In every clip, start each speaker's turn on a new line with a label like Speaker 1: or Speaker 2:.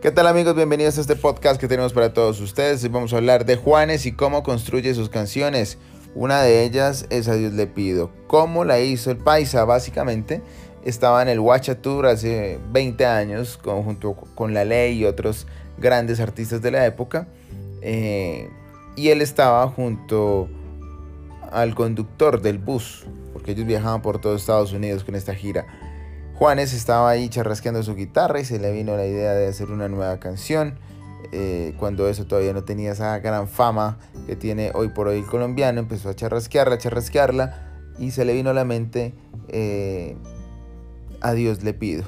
Speaker 1: ¿Qué tal amigos? Bienvenidos a este podcast que tenemos para todos ustedes. Hoy vamos a hablar de Juanes y cómo construye sus canciones. Una de ellas es A Dios le pido. ¿Cómo la hizo el Paisa? Básicamente estaba en el Watcha Tour hace 20 años junto con La Ley y otros grandes artistas de la época. Eh, y él estaba junto al conductor del bus, porque ellos viajaban por todo Estados Unidos con esta gira. Juanes estaba ahí charrasqueando su guitarra y se le vino la idea de hacer una nueva canción. Eh, cuando eso todavía no tenía esa gran fama que tiene hoy por hoy el colombiano, empezó a charrasquearla, a charrasquearla y se le vino a la mente eh, A Dios le pido.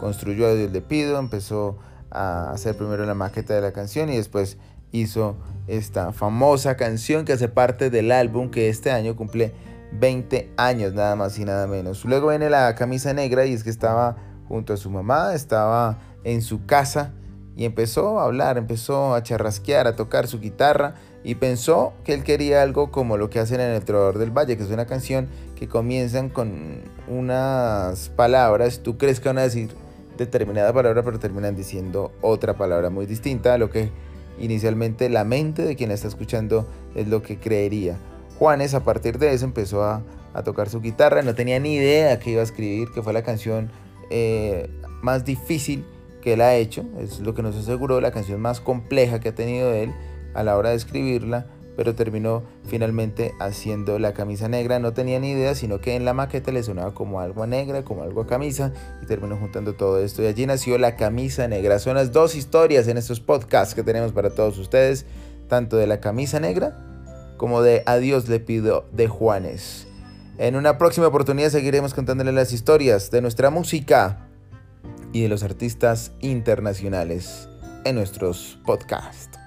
Speaker 1: Construyó A Dios le pido, empezó a hacer primero la maqueta de la canción y después hizo esta famosa canción que hace parte del álbum que este año cumple 20 años, nada más y nada menos. Luego viene la camisa negra y es que estaba junto a su mamá, estaba en su casa y empezó a hablar, empezó a charrasquear, a tocar su guitarra y pensó que él quería algo como lo que hacen en El Trovador del Valle, que es una canción que comienzan con unas palabras, tú crees que van a decir determinada palabra, pero terminan diciendo otra palabra muy distinta a lo que inicialmente la mente de quien está escuchando es lo que creería. Juanes a partir de eso empezó a, tocar su guitarra, no tenía ni idea que iba a escribir, que fue la canción eh, más difícil que él ha hecho, es lo que nos aseguró, la canción más compleja que ha tenido él a la hora de escribirla, pero terminó finalmente haciendo la camisa negra, no tenía ni idea, sino que en la maqueta le sonaba como algo a negra, como algo a camisa, y terminó juntando todo esto, y allí nació la camisa negra. Son las dos historias en estos podcasts que tenemos para todos ustedes, tanto de la camisa negra, como de Adiós le pido de Juanes. En una próxima oportunidad seguiremos contándole las historias de nuestra música y de los artistas internacionales en nuestros podcasts.